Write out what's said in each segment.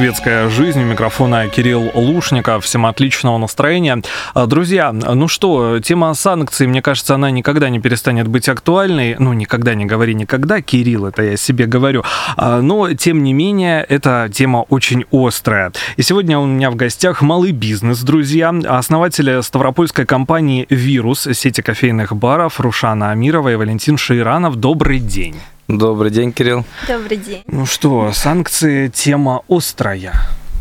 «Светская жизнь». У микрофона Кирилл Лушников. Всем отличного настроения. А, Друзья, ну что, тема санкций, мне кажется, она никогда не перестанет быть актуальной. Ну, никогда не говори никогда, Кирилл, это я себе говорю. А, Но, тем не менее, эта тема очень острая. И сегодня у меня в гостях малый бизнес, друзья. Основатели ставропольской компании «Вирус», сети кофейных баров Рушана Амирова и Валентин Шейранов. Добрый день. Добрый день, Кирилл. Добрый день. Ну что, санкции тема острая.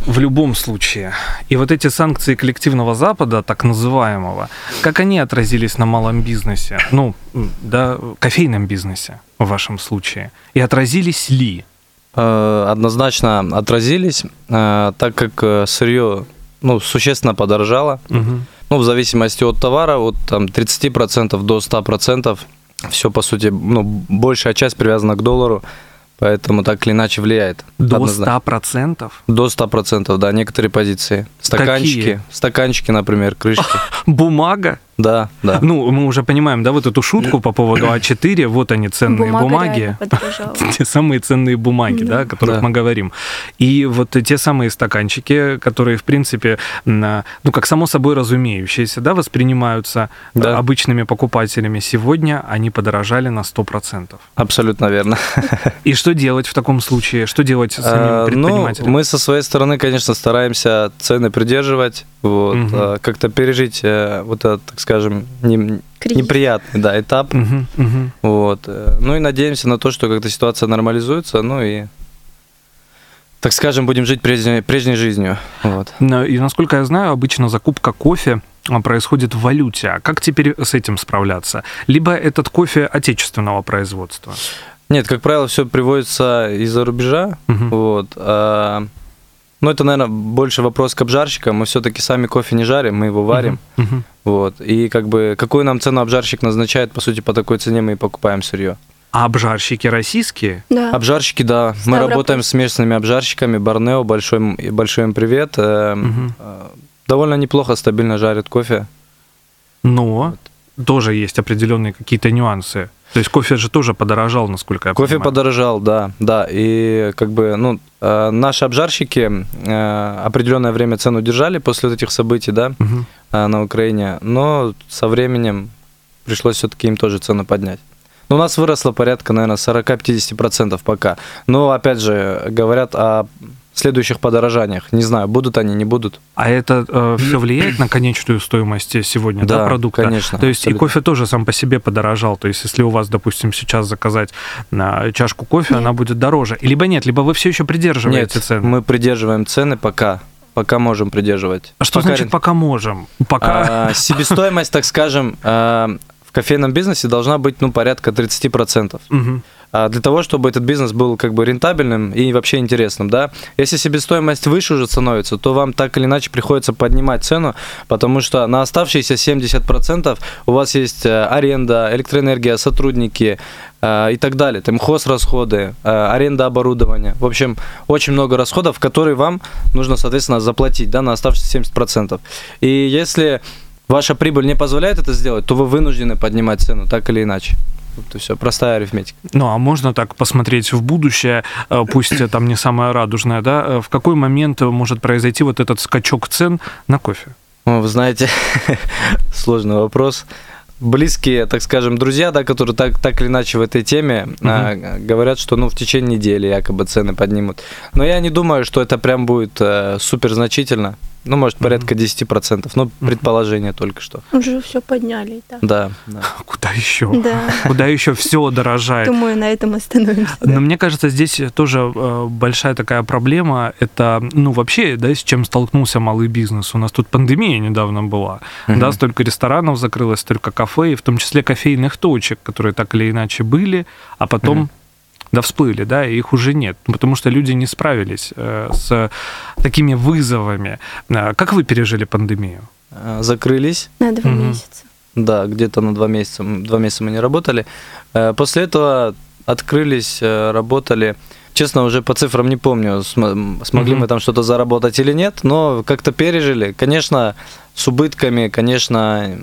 В любом случае. И вот эти санкции коллективного Запада, так называемого, как они отразились на малом бизнесе? Ну, да, кофейном бизнесе в вашем случае. И отразились ли? Э, Однозначно отразились, э, так как э, сырье ну, существенно подорожало. Мгм. Ну, в зависимости от товара, от там, 30% до 100%. Все, по сути, ну, большая часть привязана к доллару, поэтому так или иначе влияет. До Однозначно. 100%? До 100%, да, некоторые позиции. Стаканчики, Какие? стаканчики, например, крышки. Бумага? Да, да. Ну, мы уже понимаем, да, вот эту шутку по поводу А4, вот они, ценные Бумага бумаги. те самые ценные бумаги, да, о которых Да. мы говорим. И вот те самые стаканчики, которые, в принципе, ну, как само собой разумеющиеся, да, воспринимаются э, Да. обычными покупателями, сегодня они подорожали на 100%. Абсолютно верно. И что делать в таком случае? Что делать с Э, самим Ну, предпринимателем? мы со своей стороны, конечно, стараемся цены придерживать, вот, э, как-то пережить э, вот этот, так скажем, не- неприятный да, этап. Мгм, мгм. Вот. э, Ну и надеемся на то, что как-то ситуация нормализуется, ну и, так скажем, будем жить прежней, прежней жизнью. Вот. И насколько я знаю, обычно закупка кофе а, происходит в валюте. А как теперь с этим справляться? Либо этот кофе отечественного производства? Нет, как правило, все приводится из-за рубежа. Мгм. Вот. а, Ну, это, наверное, больше вопрос к обжарщикам. Мы все-таки сами кофе не жарим, мы его варим. Мгм. Вот. И как бы какую нам цену обжарщик назначает, по сути, по такой цене мы и покупаем сырье. А обжарщики российские? Да. Обжарщики, да. Мы Ставрополь. работаем с местными обжарщиками. Борнео, большой, им- большой им привет. Э, довольно неплохо, стабильно жарит кофе. Но тоже есть определенные какие-то нюансы. То есть кофе же тоже подорожал, насколько я Кофе понимаю. подорожал, да, да. И как бы, ну, э, наши обжарщики э, определенное время цену держали после вот этих событий, да, э, на Украине, но со временем пришлось все-таки им тоже цену поднять. Ну, у нас выросло порядка, наверное, 40-50% пока. Но, опять же, говорят о следующих подорожаниях. Не знаю, будут они, не будут. А это все влияет на конечную стоимость сегодня, да, Да, продукта? конечно, То есть и абсолютно. кофе тоже сам по себе подорожал. То есть если у вас, допустим, сейчас заказать на чашку кофе, она будет дороже. Либо нет, либо вы все еще придерживаете Нет, цены. мы придерживаем цены пока. Пока можем придерживать. А что Пока значит рен- пока можем? Пока. А, себестоимость, так скажем, а, в кофейном бизнесе должна быть, ну, порядка 30%. Мгм. А для того, чтобы этот бизнес был как бы рентабельным и вообще интересным, да. Если себестоимость выше уже становится, то вам так или иначе приходится поднимать цену, потому что на оставшиеся 70% у вас есть э, аренда, электроэнергия, сотрудники э, и так далее, там хозрасходы, э, аренда оборудования. В общем, очень много расходов, которые вам нужно, соответственно, заплатить, да, на оставшиеся 70%. И если ваша прибыль не позволяет это сделать, то вы вынуждены поднимать цену, так или иначе. И все, простая арифметика. Ну, а можно так посмотреть в будущее, э, пусть э, там не самое радужное, да? э, В какой момент может произойти вот этот скачок цен на кофе? Ну, Вы знаете, сложный вопрос. Близкие, так скажем, друзья, да, которые так, так или иначе в этой теме, а, говорят, что ну, в течение недели якобы цены поднимут. Но я не думаю, что это прям будет э, супер значительно. Ну, может, порядка 10%. Ну, предположение только что. Уже все подняли и так. Да, да. Куда еще? Да. Куда еще все дорожает? Думаю, на этом остановимся. да. Но мне кажется, здесь тоже э, большая такая проблема. Это, ну, вообще, да, с чем столкнулся малый бизнес. У нас тут пандемия недавно была. Да, столько ресторанов закрылось, столько кафе, и в том числе кофейных точек, которые так или иначе были, а потом. Да, всплыли, да, и их уже нет, Ну, потому что люди не справились э, с такими вызовами. Э, Как вы пережили пандемию? Э, Закрылись. На два Мгм. месяца. Да, где-то на два месяца. Два месяца мы не работали. После этого открылись, работали. Честно, уже по цифрам не помню, смогли Мгм. мы там что-то заработать или нет, но как-то пережили. Конечно, с убытками, конечно,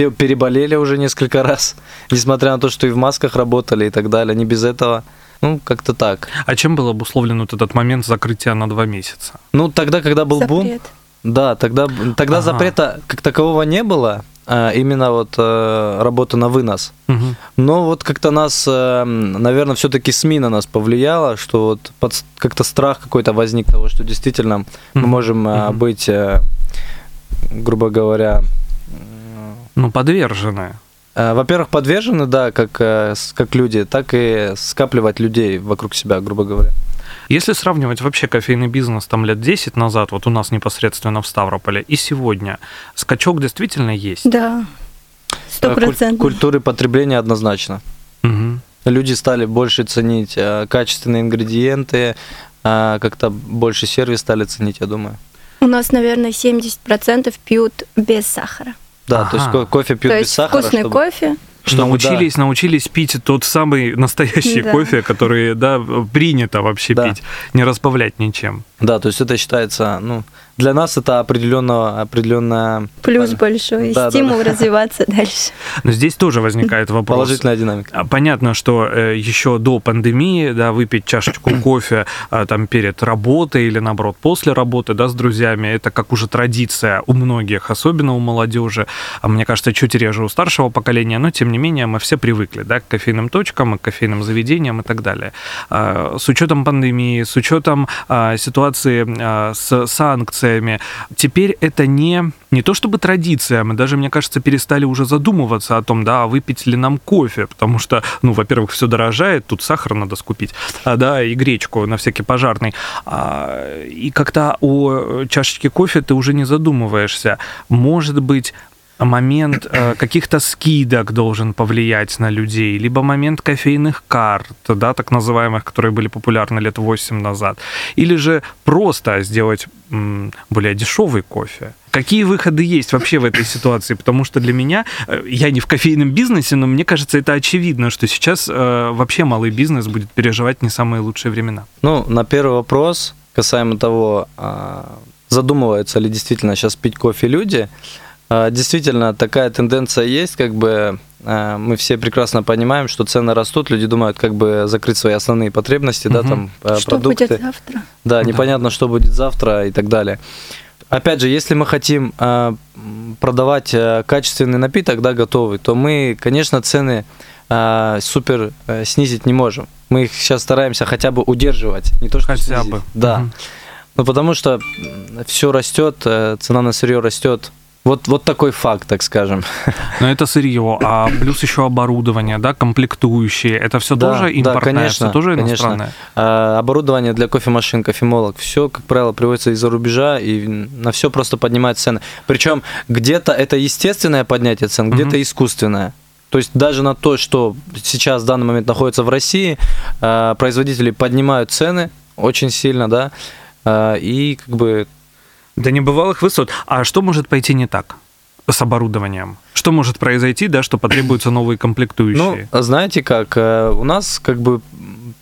все переболели уже несколько раз, несмотря на то, что и в масках работали и так далее, не без этого. Ну, как-то так. А чем был обусловлен вот этот момент закрытия на два месяца? Ну, тогда, когда был бум, Запрет. Да, тогда, тогда Ага. запрета как такового не было, а именно вот э, работа на вынос. Мгм. Но вот как-то нас, наверное, все-таки СМИ на нас повлияло, что вот под- как-то страх какой-то возник того, что действительно мы Мгм. можем э, Мгм. быть, э, грубо говоря, Ну, подвержены. э, во-первых, подвержены, да, как, э, как люди, так и скапливать людей вокруг себя, грубо говоря. Если сравнивать вообще кофейный бизнес там лет 10 назад, вот у нас непосредственно в Ставрополе, и сегодня, скачок действительно есть. Да. Сто Э, куль- процентов. Культуры потребления однозначно. Мгм. Люди стали больше ценить качественные ингредиенты, как-то больше сервис стали ценить, я думаю. У нас, наверное, 70% пьют без сахара. Да, то есть Ага. ко- кофе пьют То без есть сахара. вкусный чтобы- кофе. Чтобы, научились, научились пить тот самый настоящий Да. кофе, который, да, принято вообще Да. пить, не разбавлять ничем. Да, да, то есть это считается, ну, для нас это определенно, определенная Плюс большой. Да, да, стимул да. развиваться дальше. Но здесь тоже возникает вопрос. положительная динамика. А, Понятно, что э, еще до пандемии, да, выпить чашечку кофе а, там перед работой или наоборот после работы, да, с друзьями, это как уже традиция у многих, особенно у молодежи. А мне кажется, чуть реже у старшего поколения, но тем не менее мы все привыкли, да, к кофейным точкам, к кофейным заведениям и так далее. А, С учетом пандемии, с учетом а, ситуации а, с санкциями, теперь это не не то чтобы традиция, мы даже, мне кажется, перестали уже задумываться о том, да, выпить ли нам кофе, потому что, ну, во-первых, все дорожает, тут сахар надо скупить, да, и гречку на всякий пожарный. И как-то о чашечке кофе ты уже не задумываешься. Может быть, момент э, каких-то скидок должен повлиять на людей, либо момент кофейных карт, да, так называемых, которые были популярны лет 8 назад, или же просто сделать более дешевый кофе. Какие выходы есть вообще в этой ситуации? Потому что для меня, э, я не в кофейном бизнесе, но мне кажется, это очевидно, что сейчас э, вообще малый бизнес будет переживать не самые лучшие времена. Ну, на первый вопрос, касаемо того, а, задумываются ли действительно сейчас пить кофе люди. А, Действительно, такая тенденция есть, как бы а, мы все прекрасно понимаем, что цены растут, люди думают, как бы закрыть свои основные потребности, да, Мгм. там а, Что продукты. будет завтра? Да, непонятно, что будет завтра и так далее. Опять же, если мы хотим продавать качественный напиток, да, готовый, то мы, конечно, цены супер снизить не можем. Мы их сейчас стараемся хотя бы удерживать, не то что Хотя снизить. бы. Да. Мгм. Ну потому что все растет, э, цена на сырье растет. Вот, вот такой факт, так скажем. Но это сырье, а плюс еще оборудование, да, комплектующие. Это все Да, тоже да, импортное, конечно, все тоже конечно. иностранное. А, оборудование для кофемашин, кофемолок, все, как правило, приводится из-за рубежа, и на все просто поднимают цены. Причем где-то это естественное поднятие цен, где-то искусственное. То есть даже на то, что сейчас в данный момент находится в России, а, производители поднимают цены очень сильно, да, а, и как бы До небывалых высот. А что может пойти не так с оборудованием? Что может произойти, да, что потребуются новые Ну, комплектующие? знаете как, э, у нас как бы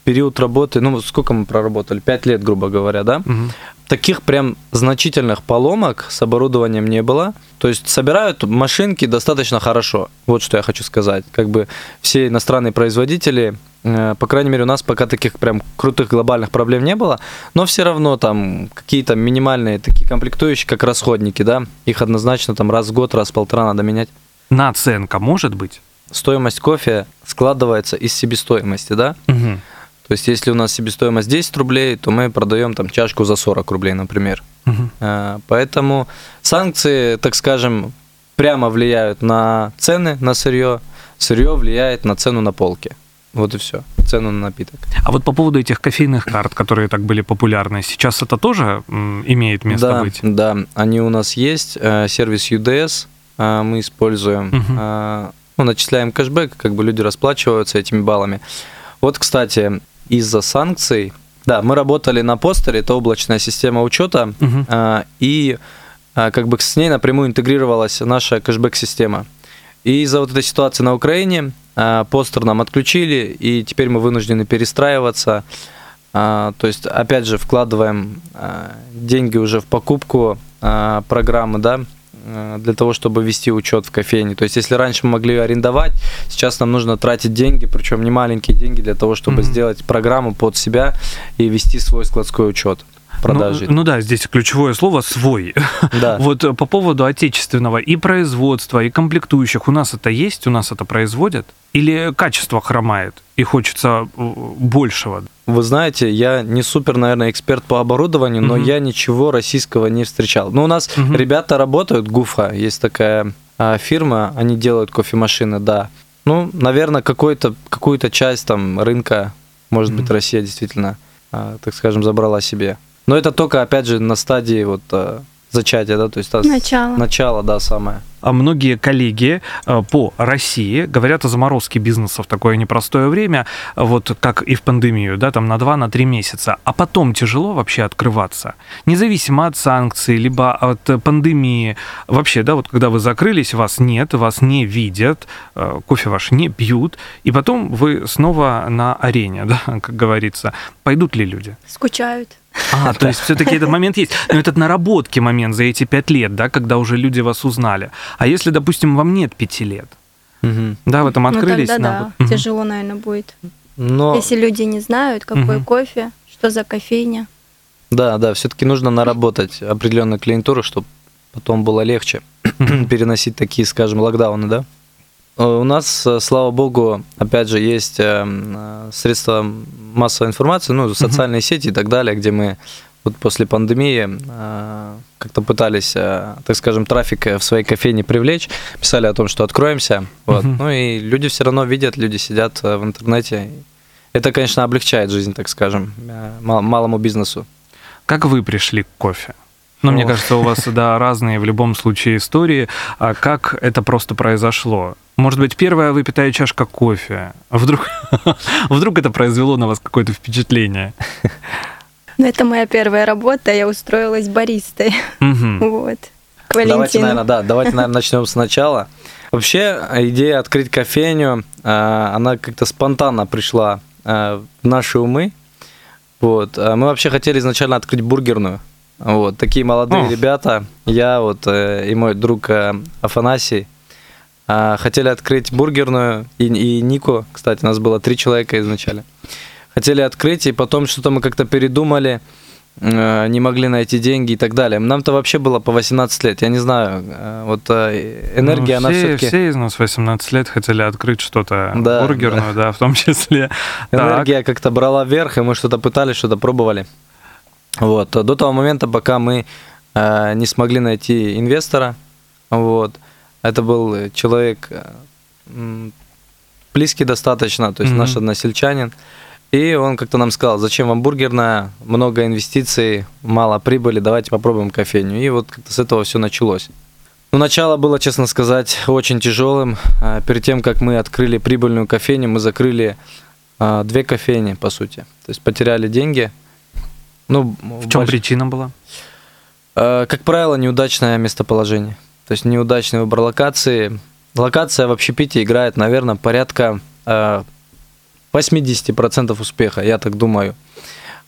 период работы, ну, сколько мы проработали? Пять лет, грубо говоря, да? Мгм. Таких прям значительных поломок с оборудованием не было. То есть собирают машинки достаточно хорошо. Вот что я хочу сказать. Как бы все иностранные производители, по крайней мере, у нас пока таких прям крутых глобальных проблем не было, но все равно там какие-то минимальные такие комплектующие, как расходники, да, их однозначно там раз в год, раз в полтора надо менять. Наценка может быть? Стоимость кофе складывается из себестоимости, да? Мгм. То есть, если у нас себестоимость 10 рублей, то мы продаем там чашку за 40 рублей, например. А, Поэтому санкции, так скажем, прямо влияют на цены на сырье, сырье влияет на цену на полке. Вот и все. Цену на напиток. А вот по поводу этих кофейных карт, которые так были популярны, сейчас это тоже имеет место да, быть? да, они у нас есть. Э, Сервис UDS э, мы используем. Э, Ну, начисляем кэшбэк, как бы люди расплачиваются этими баллами. Вот, кстати, из-за санкций, да, мы работали на постере, это облачная система учета. А, и как бы с ней напрямую интегрировалась наша кэшбэк-система. И из-за вот этой ситуации на Украине а, постер нам отключили, и теперь мы вынуждены перестраиваться. А, То есть, опять же, вкладываем а, деньги уже в покупку программы, да, для того, чтобы вести учет в кофейне. То есть, если раньше мы могли арендовать, сейчас нам нужно тратить деньги, причем не маленькие деньги, для того, чтобы Мгм. сделать программу под себя и вести свой складской учет продажи. Ну, ну да, здесь ключевое слово «свой». Да. Вот э, по поводу отечественного и производства, и комплектующих, у нас это есть, у нас это производят? Или качество хромает и хочется э, большего? Вы знаете, я не супер, наверное, эксперт по оборудованию, но Мгм. я ничего российского не встречал. Ну, у нас Мгм. ребята работают, Гуфа, есть такая а, фирма, они делают кофемашины, да. Ну, наверное, какой-то, какую-то часть там рынка, может быть, Мгм. Россия действительно, а, так скажем, забрала себе. Но это только, опять же, на стадии вот а, зачатия, да, то есть та- Начало. начало, да, самое. А многие коллеги э, по России говорят о заморозке бизнеса в такое непростое время, вот как и в пандемию, да, там на 2-3 месяца, а потом тяжело вообще открываться, независимо от санкций, либо от э, пандемии. Вообще, да, вот когда вы закрылись, вас нет, вас не видят, э, кофе ваш не пьют, и потом вы снова на арене, да, как говорится. Пойдут ли люди? Скучают. А, то есть все-таки этот момент есть. Но этот наработки момент за эти пять лет, да, когда уже люди вас узнали. А если, допустим, вам нет пяти лет, да, вы там Ну, открылись тогда на да, тяжело, наверное, будет. Но... Если люди не знают, какой кофе, что за кофейня. Да, да, все-таки нужно наработать определенную клиентуру, чтобы потом было легче переносить такие, скажем, локдауны, да? Э, У нас, э, слава богу, опять же, есть э, э, средства массовой информации, ну, социальные сети и так далее, где мы вот после пандемии э, как-то пытались, э, так скажем, трафик в своей кофейне привлечь, писали о том, что откроемся, вот. Мгм. Ну и люди все равно видят, люди сидят в интернете. Это, конечно, облегчает жизнь, так скажем, мал- малому бизнесу. Как вы пришли к кофе? Ну, мне кажется, у вас, да, разные в любом случае истории. А как это просто произошло? Может быть, первая выпитая чашка кофе? Вдруг, вдруг это произвело на вас какое-то впечатление? Но это моя первая работа, я устроилась баристой. Мгм. Вот. К Давайте, наверное, да, давайте, наверное, начнем сначала. Вообще, идея открыть кофейню, э, она как-то спонтанно пришла э, в наши умы. Вот. А Мы вообще хотели изначально открыть бургерную. Вот, такие молодые О. ребята. Я вот э, и мой друг э, Афанасий э, хотели открыть бургерную. И, и Нико, кстати, нас было три человека изначально. Хотели открыть, и потом что-то мы как-то передумали, э, не могли найти деньги и так далее. Нам-то вообще было по 18 лет. Я не знаю, э, вот э, энергия, Ну, она все, все-таки... все из нас 18 лет хотели открыть что-то Да, бургерную, да. в том числе. Так. Энергия как-то брала вверх, и мы что-то пытались, что-то пробовали. Вот. До того момента, пока мы э, не смогли найти инвестора, вот. Это был человек э, близкий достаточно, то есть Мгм. наш односельчанин. И он как-то нам сказал, зачем вам бургерная, много инвестиций, мало прибыли, давайте попробуем кофейню. И вот как-то с этого все началось. Ну, начало было, честно сказать, очень тяжелым. А, Перед тем, как мы открыли прибыльную кофейню, мы закрыли а, две кофейни, по сути. То есть потеряли деньги. Ну, В чем больш- причина была? Э, Как правило, неудачное местоположение. То есть неудачный выбор локации. Локация в общепите играет, наверное, порядка э, 80% успеха, я так думаю.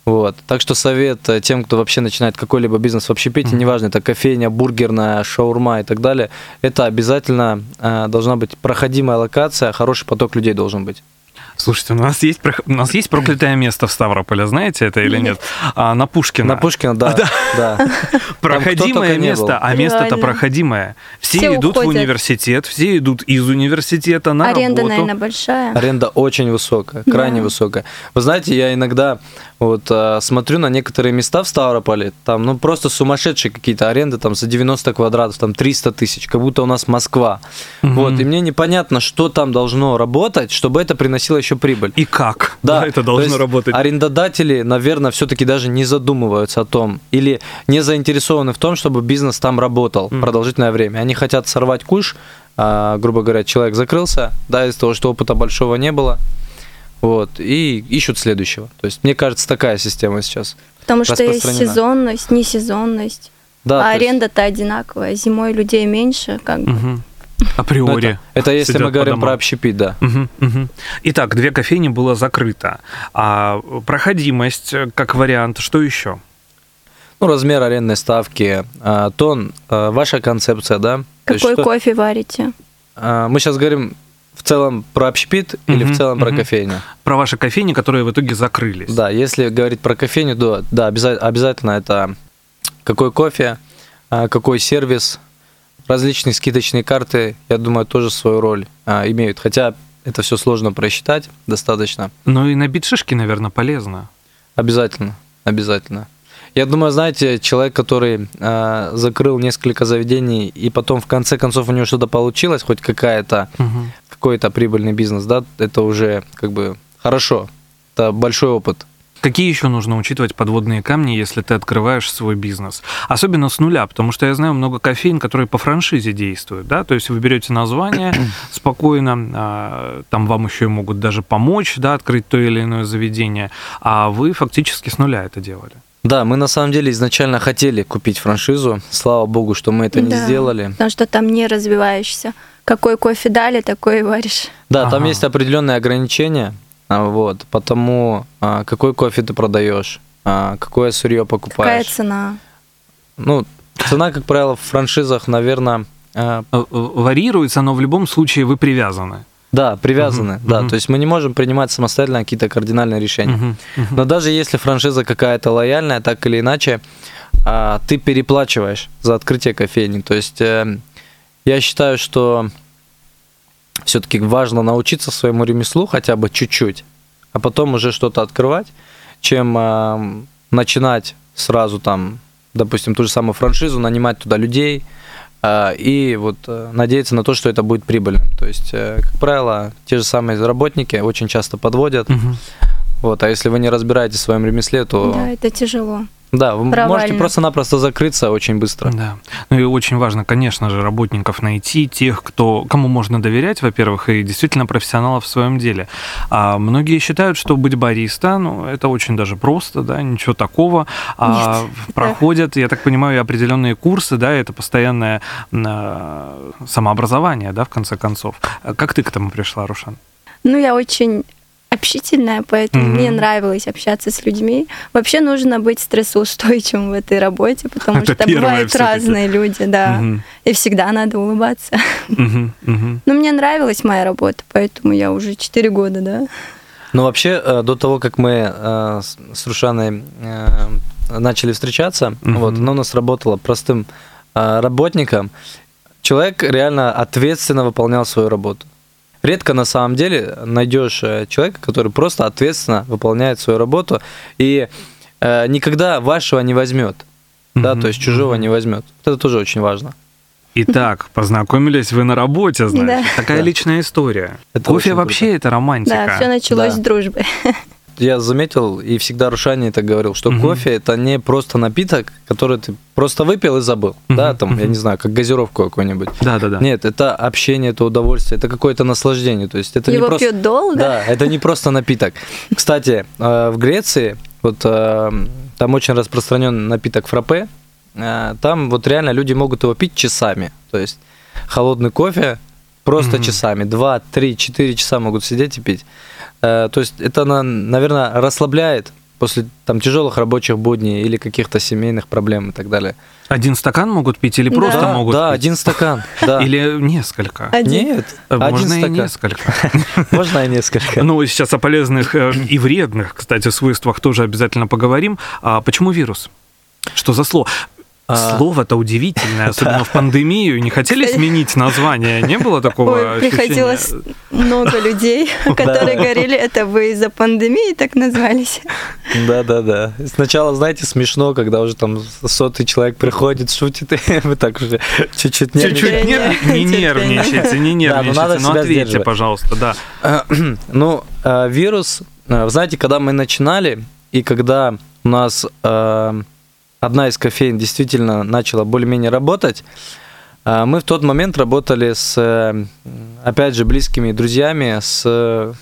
Вот. Так что совет э, тем, кто вообще начинает какой-либо бизнес в общепите, Мгм. неважно, это кофейня, бургерная, шаурма и так далее, это обязательно э, должна быть проходимая локация, хороший поток людей должен быть. Слушайте, у нас есть, у нас есть проклятое место в Ставрополе, знаете это или нет? А, на Пушкина. На Пушкина, да, да. Проходимое только не место, а место-то проходимое. Все, Все идут в уходят. университет, все идут из университета на Аренда, работу. наверное, большая. Аренда очень высокая, крайне Да. высокая. Вы знаете, я иногда вот э, смотрю на некоторые места в Ставрополе, там ну просто сумасшедшие какие-то аренды, там за 90 квадратов, там 300 тысяч, как будто у нас Москва. Мгм. Вот, и мне непонятно, что там должно работать, чтобы это приносило еще прибыль. И как? Да, это то должно есть работать. Арендодатели, наверное, все-таки даже не задумываются о том или не заинтересованы в том, чтобы бизнес там работал Мгм. продолжительное время. Они хотят сорвать куш, а, грубо говоря, человек закрылся, да, из-за того, что опыта большого не было, вот, и ищут следующего. То есть, мне кажется, такая система сейчас. Потому что есть сезонность, несезонность. Да, а то есть- аренда-то одинаковая. Зимой людей меньше, как бы. Мгм. ну, Априори. это, это если мы говорим про общепит, да. Мгм, мгм. Итак, две кофейни было закрыто. А проходимость э, как вариант, что еще? Ну, размер арендной ставки, а, тон, а, ваша концепция, да? То есть Какой что- кофе варите? а, Мы сейчас говорим в целом про общепит или Мгм, в целом про мгм. кофейню? Про ваши кофейни, которые в итоге закрылись. Да, если говорить про кофейню, то да, обяза- обязательно это какой кофе, а, какой сервис, различные скидочные карты, я думаю, тоже свою роль а, имеют. Хотя это все сложно просчитать достаточно. Ну и набить шишки, наверное, полезно. Обязательно, обязательно. Я думаю, знаете, человек, который а, закрыл несколько заведений, и потом в конце концов у него что-то получилось, хоть какая-то, Мгм. Какой-то прибыльный бизнес, да, это уже как бы хорошо. Это большой опыт. Какие еще нужно учитывать подводные камни, если ты открываешь свой бизнес? Особенно с нуля, потому что я знаю много кофеин, которые по франшизе действуют, да, то есть вы берете название спокойно, а, там вам еще и могут даже помочь, да, открыть то или иное заведение, а вы фактически с нуля это делали. Да, мы на самом деле изначально хотели купить франшизу. Слава богу, что мы это не Да. сделали. Потому что там не развиваешься. Какой кофе дали, такой и варишь. Да, там Ага. есть определенные ограничения. а, Вот, потому а, какой кофе ты продаешь, а, какое сырье Какая покупаешь. цена? Ну, цена, как правило, в франшизах, наверное, Э, Варьируется, но в любом случае вы привязаны. да, привязаны. Мгм, Да, мгм. то есть мы не можем принимать самостоятельно какие-то кардинальные решения. Мгм, мгм. Но даже если франшиза какая-то лояльная, так или иначе, ты переплачиваешь за открытие кофейни. То есть э, я считаю, что все-таки важно научиться своему ремеслу хотя бы чуть-чуть, а потом уже что-то открывать, чем а, начинать сразу там, допустим, ту же самую франшизу, нанимать туда людей а, и вот э, надеяться на то, что это будет прибыльным. То есть, э, как правило, те же самые работники очень часто подводят, Мгм. вот, а если вы не разбираетесь в своем ремесле, то Да, это тяжело. Да, вы можете Провально. просто-напросто закрыться очень быстро. Да. Ну и очень важно, конечно же, работников найти, тех, кто, кому можно доверять, во-первых, и действительно профессионалов в своем деле. А многие считают, что быть бариста, ну, это очень даже просто, да, ничего такого. А проходят, я так понимаю, определенные курсы, да, это постоянное а, самообразование, да, в конце концов. Как ты к этому пришла, Рушан? Ну, я очень общительная, поэтому Мгм. мне нравилось общаться с людьми. Вообще нужно быть стрессоустойчивым в этой работе, потому Это что бывают разные люди, да. Мгм, И всегда надо улыбаться. мгм, мгм. Но мне нравилась моя работа, поэтому я уже 4 года, да. Ну, вообще, э, до того, как мы э, с Рушаной э, начали встречаться, Мгм. вот, она у нас работала простым работником. Человек реально ответственно выполнял свою работу. Редко на самом деле найдешь э, человека, который просто ответственно выполняет свою работу и э, никогда вашего не возьмет. Да, Мгм, то есть чужого не возьмет. Это тоже очень важно. Итак, познакомились вы на работе, значит. Да. Такая Да. личная история. Это Кофе вообще круто. это романтика. Да, все началось Да. с дружбы. Я заметил, и всегда Рушане это говорил, что Мгм. кофе это не просто напиток, который ты просто выпил и забыл. Мгм, Да, там, я мгм. не знаю, как газировку какую-нибудь. Да-да-да. Нет, это общение, это удовольствие, это какое-то наслаждение. То есть это Его не просто... пьют долго. Да, это не просто напиток. Кстати, э, в Греции, вот э, там очень распространен напиток фраппе, э, там вот реально люди могут его пить часами. То есть холодный кофе просто Мгм. часами, 2, 3, 4 часа могут сидеть и пить. Э, То есть это, наверное, расслабляет после там тяжелых рабочих будней или каких-то семейных проблем и так далее. Один стакан могут пить или просто Да. могут да, пить? один стакан. Да. Или несколько? Один. Нет, Э, один Можно и стакан. несколько. Можно и несколько. Ну, сейчас о полезных э, и вредных, кстати, свойствах тоже обязательно поговорим. А почему вирус? Что за слово? А. Слово-то удивительное, особенно в пандемию. Не хотели сменить название? Не было такого Ой, ощущения? приходилось много людей, которые говорили, это вы из-за пандемии так назвались. Да, да, да. Сначала, знаете, смешно, когда уже там сотый человек приходит, шутит, и вы так уже чуть-чуть Чуть-чуть нервничаете. нер- не нервничайте, не Да, ну нервничайте. надо Ну, ответьте, пожалуйста, да. Ну, э, вирус, э, знаете, когда мы начинали, и когда у нас э, одна из кофеин действительно начала более-менее работать, э, мы в тот момент работали с, э, опять же, близкими друзьями с э,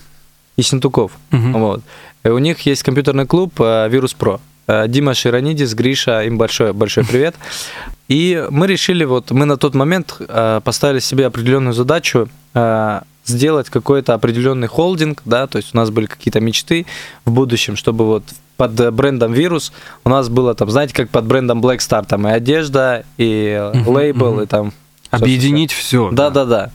Ессентуков. Мгм. Вот. И у них есть компьютерный клуб э, Вирус Про. Э, Дима Широнидис, Гриша, им большой, большой привет. И мы решили, вот мы на тот момент э, поставили себе определенную задачу э, сделать какой-то определенный холдинг, да, то есть у нас были какие-то мечты в будущем, чтобы вот под брендом Вирус у нас было там, знаете, как под брендом Black Star, там и одежда, и Мгм, лейбл, мгм. и там... Объединить все. Да-да-да.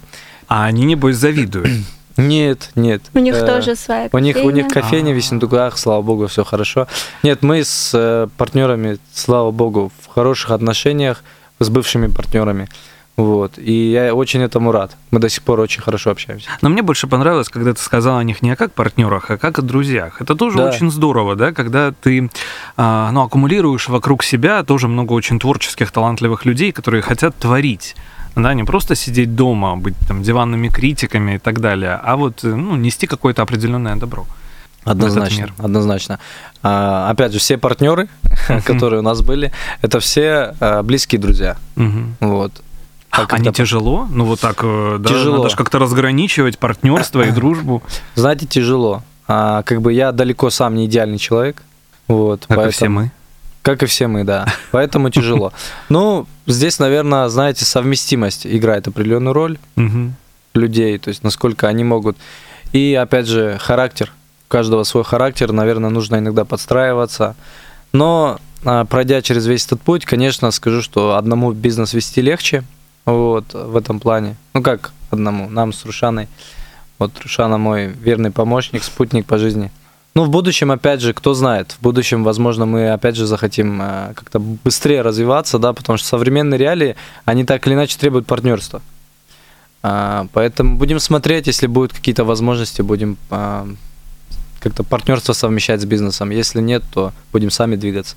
А они, небось, завидуют. Нет, нет. У них Э, тоже своя у них, у них кофейня. кофейня в. Ессентуках, слава богу, все хорошо. Нет, мы с э, партнерами, слава богу, в хороших отношениях с бывшими партнерами. Вот. И я очень этому рад. Мы до сих пор очень хорошо общаемся. Но мне больше понравилось, когда ты сказал о них не как партнерах, а как о друзьях. Это тоже Да. очень здорово, да, когда ты а, ну, аккумулируешь вокруг себя тоже много очень творческих, талантливых людей, которые хотят творить. Да, не просто сидеть дома, быть там диванными критиками и так далее, а вот ну, нести какое-то определенное добро. Однозначно. Однозначно. А, опять же, все партнеры, которые у нас были, это все э, близкие друзья. Вот. А Они когда- тяжело? Ну, вот так, э, да, Тяжело. надо же как-то разграничивать партнерство и дружбу, Знаете, тяжело. А, как бы я далеко сам не идеальный человек. Вот, как и все поэтому- мы. Как и все мы, да. Поэтому тяжело. Ну, здесь, наверное, знаете, совместимость играет определенную роль Мгм. людей, то есть насколько они могут. И, опять же, характер. У каждого свой характер, наверное, нужно иногда подстраиваться. Но, а, пройдя через весь этот путь, конечно, скажу, что одному бизнес вести легче, вот, в этом плане. Ну, как одному, нам с Рушаной. Вот Рушана мой верный помощник, спутник по жизни. Ну, в будущем, опять же, кто знает, в будущем, возможно, мы, опять же, захотим э, как-то быстрее развиваться, да, потому что современные реалии, они так или иначе требуют партнерства. А, Поэтому будем смотреть, если будут какие-то возможности, будем а, как-то партнерство совмещать с бизнесом. Если нет, то будем сами двигаться.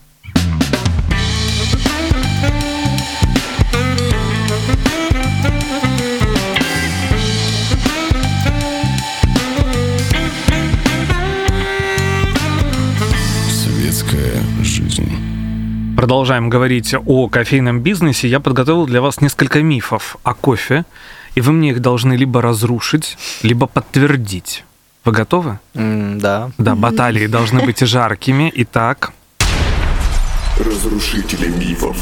Продолжаем говорить о кофейном бизнесе. Я подготовил для вас несколько мифов о кофе, и вы мне их должны либо разрушить, либо подтвердить. Вы готовы? М, Да. Да, баталии должны быть жаркими. Итак, Разрушители мифов.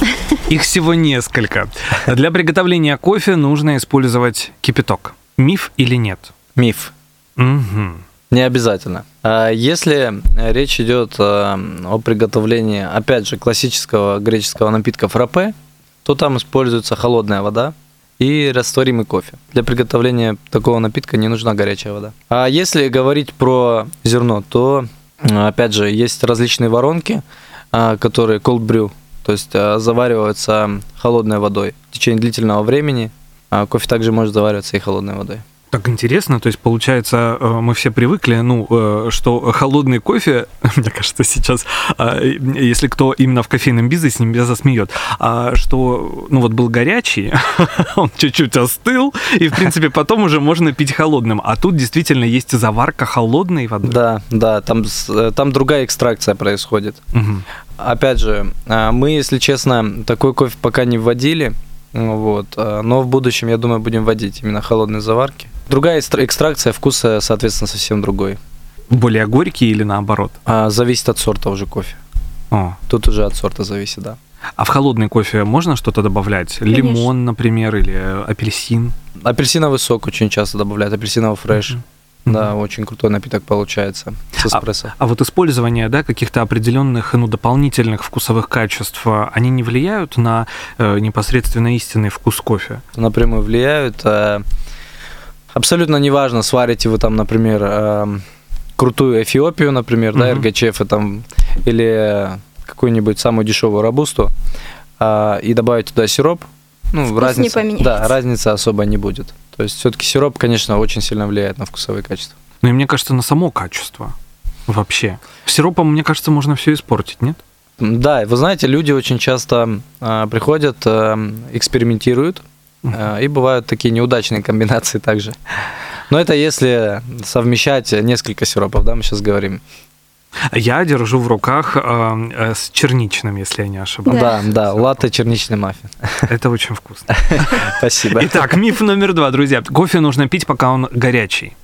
их всего несколько. Для приготовления кофе нужно использовать кипяток. Миф или нет? Миф. Мгм. Не обязательно. А Если э, речь идет э, о приготовлении, опять же, классического греческого напитка фраппе, то там используется холодная вода и растворимый кофе. Для приготовления такого напитка не нужна горячая вода. А если говорить про зерно, то, опять же, есть различные воронки, а, которые cold brew, то есть э, завариваются холодной водой в течение длительного времени. А Кофе также может завариваться и холодной водой. Так интересно, то есть получается, э, мы все привыкли, ну, э, что холодный кофе, мне кажется, сейчас, э, если кто именно в кофейном бизнесе, меня засмеет, а что, ну вот был горячий, он чуть-чуть остыл, и, в принципе, потом уже можно пить холодным. А тут действительно есть заварка холодной воды. Да, да, там, там другая экстракция происходит. Мгм. Опять же, мы, если честно, такой кофе пока не вводили, вот, а, но в будущем, я думаю, будем вводить именно холодные заварки. Другая экстра- экстракция вкуса, соответственно, совсем другой. Более горький или наоборот? А, зависит от сорта уже кофе. О. Тут уже от сорта зависит, да. А в холодный кофе можно что-то добавлять? Лимон, например, или апельсин? Апельсиновый сок очень часто добавляют, апельсиновый фреш. Мгм. Да, очень крутой напиток получается с эспрессо. А вот использование да, каких-то определенных ну, дополнительных вкусовых качеств, а, они не влияют на э, непосредственно истинный вкус кофе? напрямую влияют. Э, Абсолютно неважно, сварите вы там, например, э, крутую Эфиопию, например, да, Мгм. РГЧФ там, или какую-нибудь самую дешевую рабусту, а, и добавить туда сироп, ну, Вкус не разница, поменяется. да, разницы особо не будет. То есть все-таки сироп, конечно, очень сильно влияет на вкусовые качества. Ну и мне кажется, на само качество вообще. Сиропом, мне кажется, можно все испортить, нет? Да, вы знаете, люди очень часто э, приходят, э, экспериментируют, э, и бывают такие неудачные комбинации также. Но это если совмещать несколько сиропов, да, мы сейчас говорим. Я держу в руках э, э, с черничным, если я не ошибаюсь. Да, да, латте черничный маффин. Это очень вкусно. Спасибо. Итак, миф номер два, друзья. Кофе нужно пить, пока он горячий.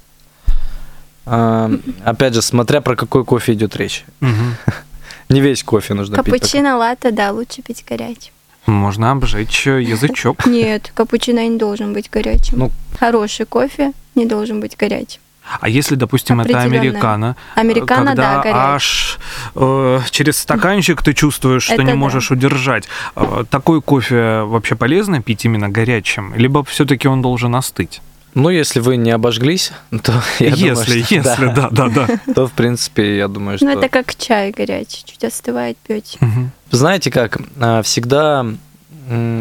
А, Опять же, смотря про какой кофе идет речь. Не весь кофе нужно пить. Капучино, латте, да, лучше пить горячим. Можно обжечь э, язычок. Нет, капучино не должен быть горячим. Ну. Хороший кофе не должен быть горячим. А если, допустим, это американо, Американо, когда да, горячий. аж э, через стаканчик ты чувствуешь, что Это не да. можешь удержать. Э, такой кофе вообще полезно пить именно горячим? Либо все-таки он должен остыть? Ну, если вы не обожглись, то я думаю, если, что- если, да, да, да. то, в принципе, я думаю, что... Ну, это как чай горячий, чуть остывает, пьете. Знаете как, а, всегда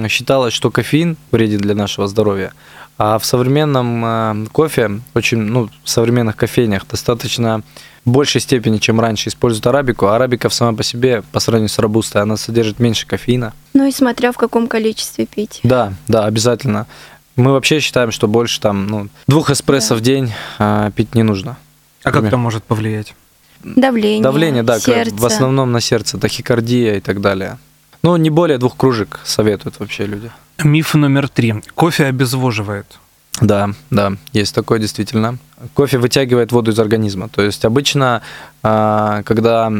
считалось, что кофеин вреден для нашего здоровья, а в современном а, кофе, очень, ну, в современных кофейнях достаточно в большей степени, чем раньше, используют арабику. А арабика сама по себе, по сравнению с робустой, она содержит меньше кофеина. Ну и смотря в каком количестве пить. Да, да, обязательно. Мы вообще считаем, что больше там, ну, двух эспрессо Да. в день а, пить не нужно. А как это может повлиять? Давление, Давление, да, сердце. в основном на сердце, тахикардия и так далее. Ну, не более двух кружек советуют вообще люди. Миф номер три. Кофе обезвоживает. Да, да, есть такое действительно. Кофе вытягивает воду из организма. То есть обычно, а, когда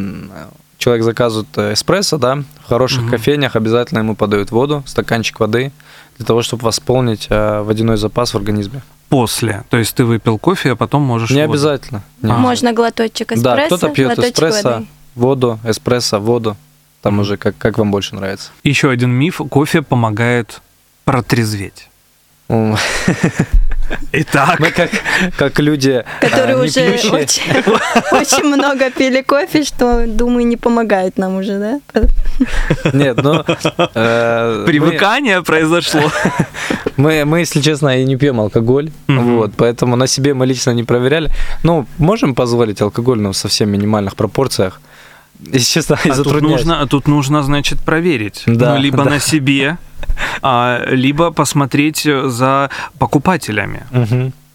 человек заказывает э, эспрессо, да, в хороших Мгм. кофейнях обязательно ему подают воду, стаканчик воды, для того, чтобы восполнить э, водяной запас в организме. После. То есть ты выпил кофе, а потом можешь... Не воду. обязательно. не А. Можно глоточек эспрессо, Да, кто-то пьет эспрессо, воды. воду, эспрессо, воду. Там уже как, как вам больше нравится. Еще один миф. Кофе помогает протрезветь. Итак, Мы как, как люди, Которые а, уже пьющие. очень, очень много пили кофе, что, думаю, не помогает нам уже, да? Нет, ну... э, мы- привыкание произошло. Мы, мы, если честно, и не пьем алкоголь, Мгм. вот, поэтому на себе мы лично не проверяли. Ну, можем позволить алкоголь, но в совсем минимальных пропорциях. Если честно, и А тут затрудняюсь. нужно, тут нужно, значит, проверить. Да, ну, либо да. на себе, а, либо посмотреть э, за покупателями.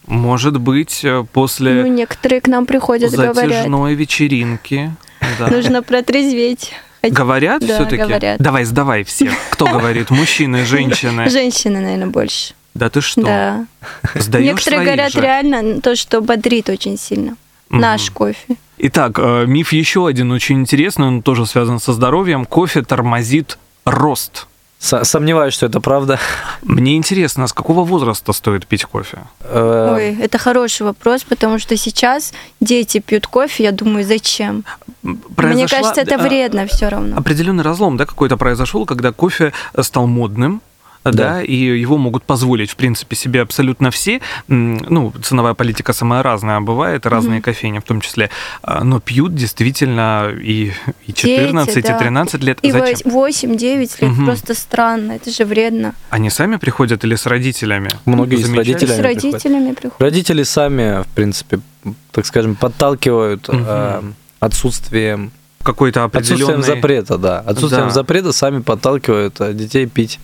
Может быть, э, Ну, после некоторые к нам приходят, говорят, затяжной вечеринки. да. нужно протрезветь. Говорят Да, все-таки? говорят. Давай, сдавай всех. Кто говорит? Мужчины, женщины? Женщины, наверное, больше. Да ты что? Да. Сдаешь Некоторые говорят же? реально то, что бодрит очень сильно. Мгм. Наш кофе. Итак, э, миф еще один очень интересный, он тоже связан со здоровьем. Кофе тормозит рост. С- Сомневаюсь, что это правда. Мне интересно, с какого возраста стоит пить кофе? Э, Ой, это хороший вопрос, потому что сейчас дети пьют кофе, я думаю, зачем? Мне Произошла, кажется, это а, вредно все равно. Определенный разлом, да, какой-то произошел, когда кофе стал модным, да. Да. и его могут позволить, в принципе, себе абсолютно все. Ну, ценовая политика самая разная бывает, разные кофейни в том числе. А, Но пьют действительно и, и 14, Дети, да. и 13 лет. И Зачем? 8-9 лет Мгм. просто странно, это же вредно. Они сами приходят или с родителями? Многие с родителями С приходят. родителями приходят. Родители сами, в принципе, так скажем, подталкивают Мгм. э, отсутствием, Какой-то определенный... отсутствием запрета, да. Отсутствием Да. запрета сами подталкивают э, детей пить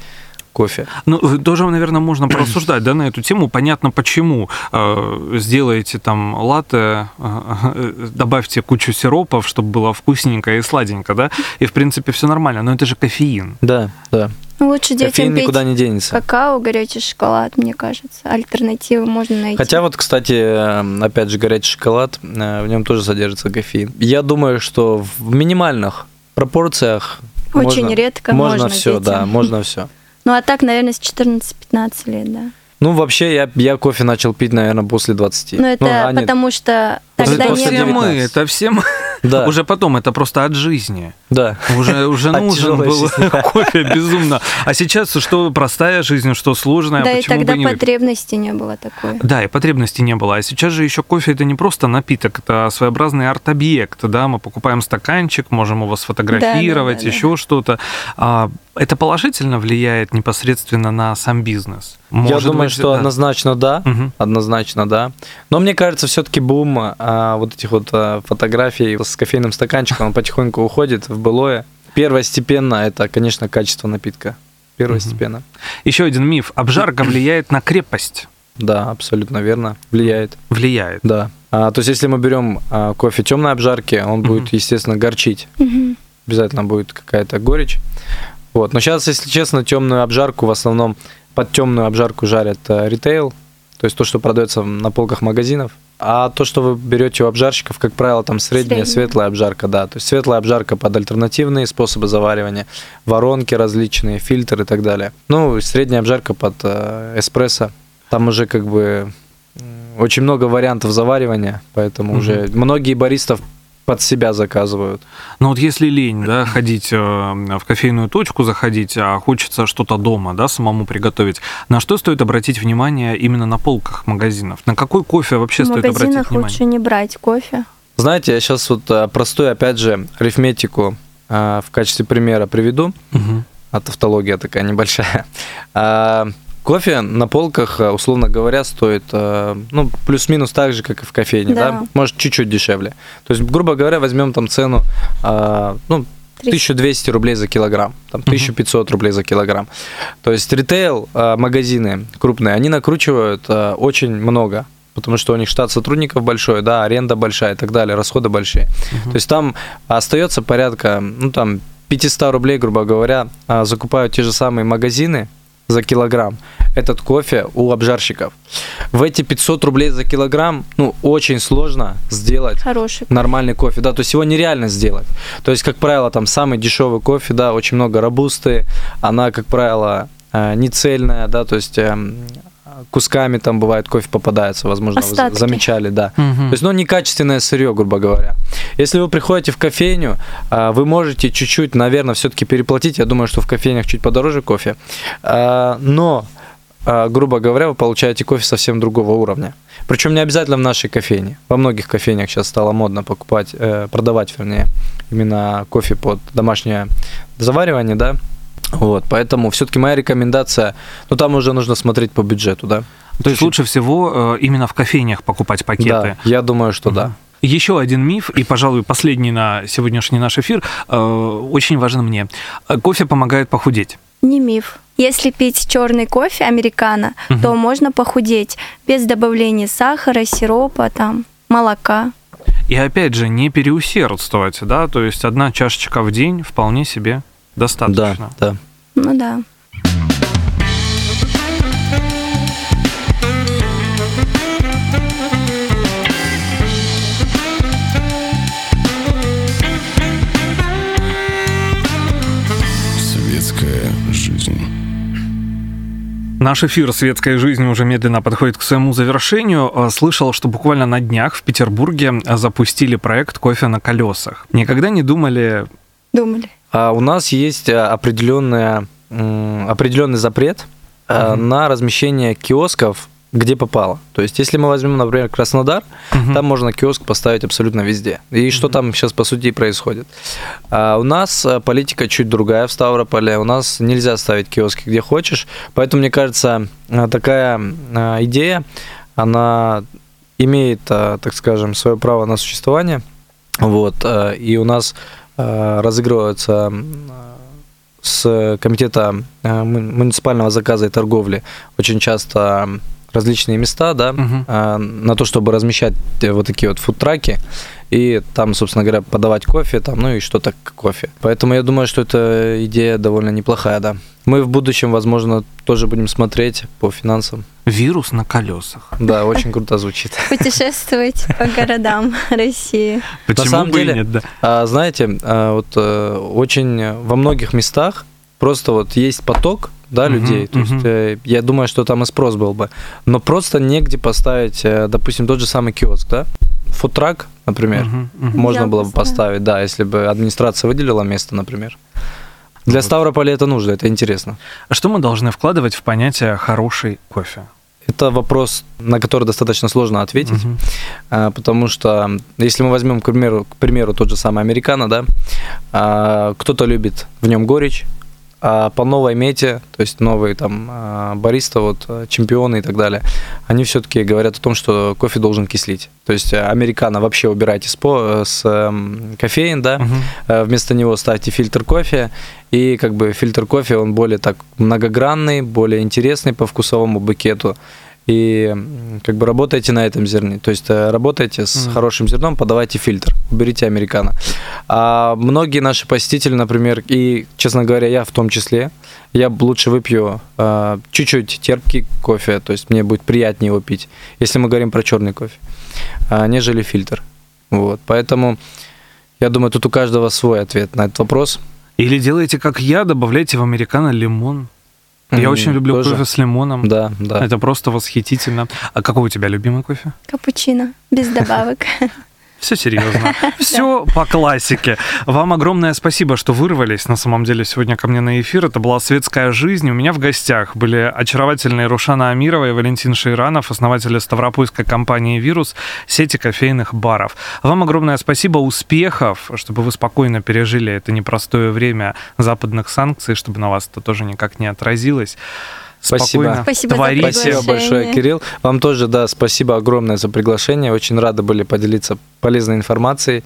кофе. Ну, тоже, наверное, можно порассуждать, да, на эту тему. Понятно, почему. Э, Сделаете там латте, э, добавьте кучу сиропов, чтобы было вкусненько и сладенько, да, и, в принципе, все нормально. Но это же кофеин. Да, да. Ну, лучше детям Кофеин пить никуда не денется. какао, горячий шоколад, мне кажется. Альтернативы можно найти. Хотя вот, кстати, э, опять же, горячий шоколад, э, в нем тоже содержится кофеин. Я думаю, что в минимальных пропорциях Очень можно- редко можно можно все, детям. да, можно все. Ну, а так, наверное, с 14-15 лет, да. Ну, вообще, я, я кофе начал пить, наверное, после 20. Но это а нет, потому что После тогда это не все было... мы, 19. это все мы. да, Уже потом, это просто от жизни. да. Уже, уже нужен был кофе безумно. А сейчас что простая жизнь, что сложная, Да, и тогда не потребности не было такой. Да, и потребности не было. А сейчас же еще кофе это не просто напиток, это своеобразный арт-объект. Да, мы покупаем стаканчик, можем его сфотографировать, Да, да, да, еще что-то. А, это положительно влияет непосредственно на сам бизнес. Я Может думаю, быть, что да. однозначно да. Мгм. Однозначно, да. Но мне кажется, все-таки бум а, вот этих вот а, фотографий с кофейным стаканчиком он потихоньку уходит в былое. Первостепенно это, конечно, качество напитка. Первостепенно. Еще один миф. Обжарка влияет на крепость. Да, абсолютно верно. Влияет. Влияет. Да. А, то есть, если мы берем а, кофе темной обжарки, он будет, естественно, горчить. Мгм. Обязательно будет какая-то горечь. Вот. Но сейчас, если честно, темную обжарку в основном под темную обжарку жарят э, ритейл, то есть то, что продается на полках магазинов. А то, что вы берете у обжарщиков, как правило, там средняя, Средняя. светлая обжарка, да. То есть светлая обжарка под альтернативные способы заваривания, воронки различные, фильтры и так далее. Ну, средняя обжарка под э, эспрессо. Там уже как бы очень много вариантов заваривания, поэтому Мгм. уже многие баристов под себя заказывают. Но вот если лень, да, ходить э, в кофейную точку, заходить, а хочется что-то дома, да, самому приготовить, на что стоит обратить внимание именно на полках магазинов? На какой кофе вообще В стоит обратить магазинах внимание? лучше не брать кофе. Знаете, я сейчас вот а, простую, опять же, арифметику а, в качестве примера приведу. Мгм. А тавтология такая небольшая. Кофе на полках, а, условно говоря, стоит, а, ну, плюс-минус так же, как и в кофейне, да? Да. Может, чуть-чуть дешевле. То есть, грубо говоря, возьмем там цену, а, ну, 1200 рублей за килограмм, там, 1500 рублей за килограмм. То есть ритейл, магазины крупные, они накручивают очень много, потому что у них штат сотрудников большой, да, аренда большая и так далее, расходы большие. То есть там остается порядка, ну там 500 рублей, грубо говоря, закупают те же самые магазины за килограмм этот кофе у обжарщиков. В эти 500 рублей за килограмм, ну, очень сложно сделать Хороший. нормальный кофе, да, то есть его нереально сделать. То есть, как правило, там самый дешевый кофе, да, очень много робусты, она, как правило, э, не цельная, да, то есть эм, кусками там бывает кофе попадается, возможно, вы Остатки. замечали, да. Мгм. То есть, ну, некачественное сырье, грубо говоря. Если вы приходите в кофейню, а, вы можете чуть-чуть, наверное, все-таки переплатить. Я думаю, что в кофейнях чуть подороже кофе. А, Но, а, грубо говоря, вы получаете кофе совсем другого уровня. Причем не обязательно в нашей кофейне. Во многих кофейнях сейчас стало модно покупать, э, продавать, вернее, именно кофе под домашнее заваривание, да. Вот, поэтому все-таки моя рекомендация, ну там уже нужно смотреть по бюджету, да. То есть лучше всего э, именно в кофейнях покупать пакеты. Да, я думаю, что да. Еще один миф, и, пожалуй, последний на сегодняшний наш эфир, э, очень важен мне. Э, Кофе помогает похудеть. Не миф. Если пить черный кофе американо, Мгм. то можно похудеть без добавления сахара, сиропа, там, молока. И опять же, не переусердствовать, да, то есть одна чашечка в день вполне себе достаточно. да. Ну да. Светская жизнь. Наш эфир «Светская жизнь» уже медленно подходит к своему завершению. Э, Слышал, что буквально на днях в Петербурге запустили проект «Кофе на колесах». Никогда не думали... Думали. А у нас есть э, определенная, м, определенный запрет э, Мгм. на размещение киосков где попало. То есть, если мы возьмем, например, Краснодар, Мгм. там можно киоск поставить абсолютно везде. И что там сейчас, по сути, и происходит. А у нас э, политика чуть другая в Ставрополе. У нас нельзя ставить киоски где хочешь. Поэтому, мне кажется, э, такая э, идея, она имеет, э, так скажем, свое право на существование. Вот. э, И у нас э, разыгрываются м, с комитета э, му- муниципального заказа и торговли очень часто различные места, да, а, на то, чтобы размещать э, вот такие вот фудтраки и там, собственно говоря, подавать кофе, там, ну и что-то кофе. Поэтому я думаю, что эта идея довольно неплохая, да. Мы в будущем, возможно, тоже будем смотреть по финансам. Вирус на колесах. Да, очень круто звучит. Путешествовать по городам России. Почему самом бы и деле, нет, да? А, знаете, а, вот э, очень во многих местах просто вот есть поток, да, Мгм, людей. То есть мгм. э, я думаю, что там и спрос был бы. Но просто негде поставить, э, допустим, тот же самый киоск, да? Футрак, например. Мгм, мгм. Можно было бы поставить, да, если бы администрация выделила место, например. Для Вот. Ставрополя это нужно, это интересно. А Что мы должны вкладывать в понятие «хороший кофе»? Это вопрос, на который достаточно сложно ответить, а, потому что если мы возьмем, к примеру, к примеру тот же самый американо, да, а, кто-то любит в нем горечь, а по новой мете, то есть новые там а, бариста, вот а, чемпионы и так далее, они все-таки говорят о том, что кофе должен кислить. То есть а, американо вообще убирайте с, по- с эм, кофеин, да. Э, Вместо него ставьте фильтр кофе, и как бы фильтр кофе, он более так многогранный, более интересный по вкусовому букету. И как бы работайте на этом зерне. То есть э, работайте с Мгм. хорошим зерном, подавайте фильтр, уберите американо. А многие наши посетители, например, и, честно говоря, я в том числе, я лучше выпью э, чуть-чуть терпкий кофе, то есть мне будет приятнее его пить, если мы говорим про черный кофе, а, нежели фильтр. Вот, поэтому я думаю, тут у каждого свой ответ на этот вопрос. Или делайте как я, добавляйте в американо лимон. Я М, очень люблю тоже. кофе с лимоном. Да, да. Это просто восхитительно. А какой у тебя любимый кофе? Капучино, без добавок. Все серьезно. Все по классике. Вам огромное спасибо, что вырвались на самом деле сегодня ко мне на эфир. Это была «Светская жизнь». У меня в гостях были очаровательные Рушана Амирова и Валентин Шейранов, основатели ставропольской компании «Вирус», сети кофейных баров. Вам огромное спасибо, успехов, чтобы вы спокойно пережили это непростое время западных санкций, чтобы на вас это тоже никак не отразилось. Спасибо. Спокойно Спасибо за творите. Спасибо большое, Кирилл. Вам тоже, да, спасибо огромное за приглашение. Очень рады были поделиться полезной информацией.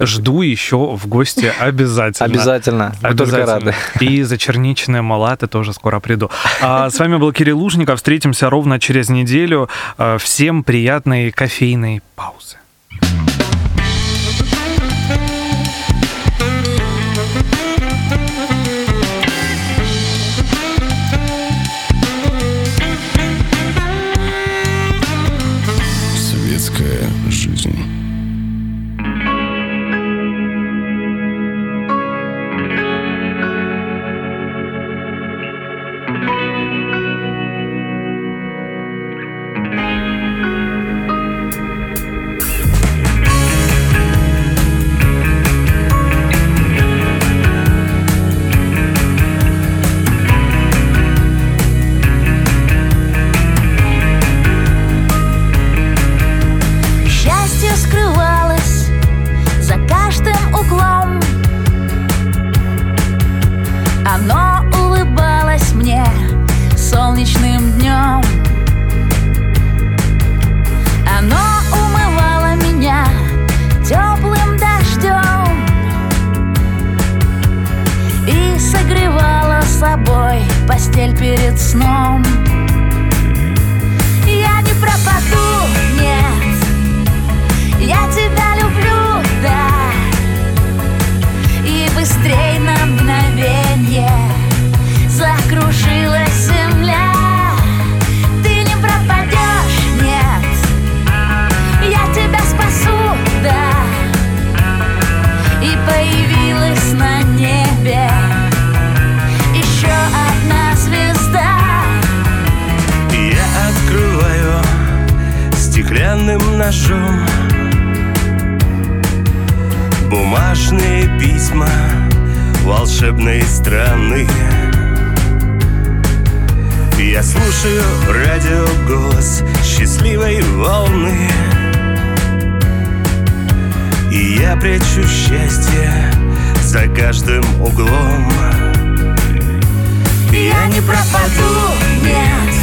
Жду еще в гости обязательно. Обязательно. Мы только Обязательно. рады. И за черничные малаты тоже скоро приду. А с вами был Кирилл Лужников. Встретимся ровно через неделю. А, Всем приятной кофейной паузы. Слушаю радио голос счастливой волны. И я прячу счастье за каждым углом. Я не пропаду, нет.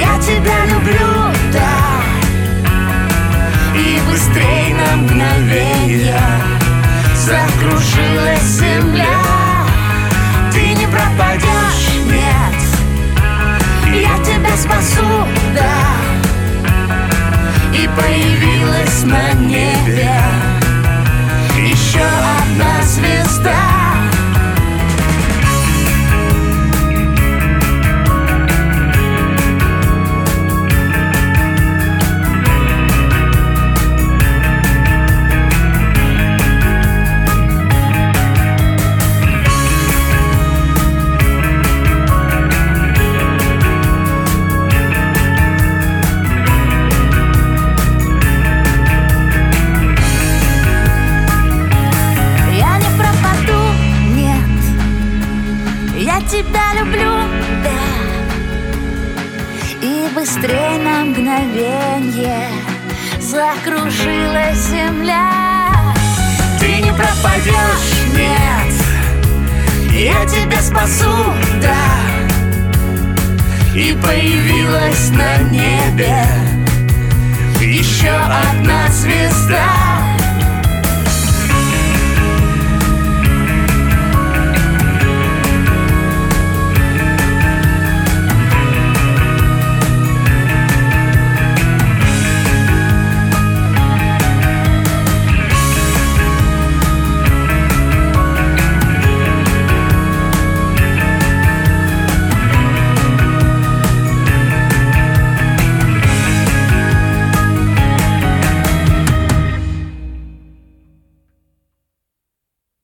Я тебя люблю, да. И быстрей на мгновенье Закружилась земля. Ты не пропадешь, Я тебя спасу, да. И появилась на небе. Еще одна звезда появилась на небе. Еще одна звезда